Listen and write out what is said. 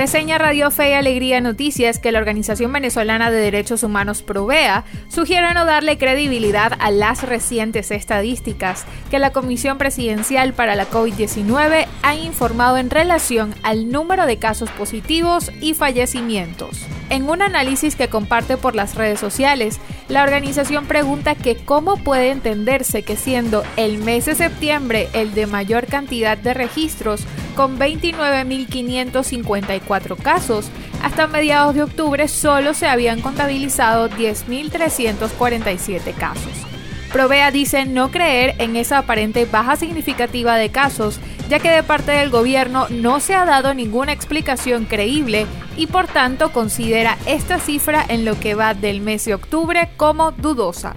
Reseña Radio Fe y Alegría Noticias que la Organización Venezolana de Derechos Humanos Provea sugiere no darle credibilidad a las recientes estadísticas que la Comisión Presidencial para la COVID-19 ha informado en relación al número de casos positivos y fallecimientos. En un análisis que comparte por las redes sociales, la organización pregunta que cómo puede entenderse que siendo el mes de septiembre el de mayor cantidad de registros, con 29.554 casos, hasta mediados de octubre solo se habían contabilizado 10.347 casos. Provea dice no creer en esa aparente baja significativa de casos, ya que de parte del gobierno no se ha dado ninguna explicación creíble y por tanto considera esta cifra en lo que va del mes de octubre como dudosa.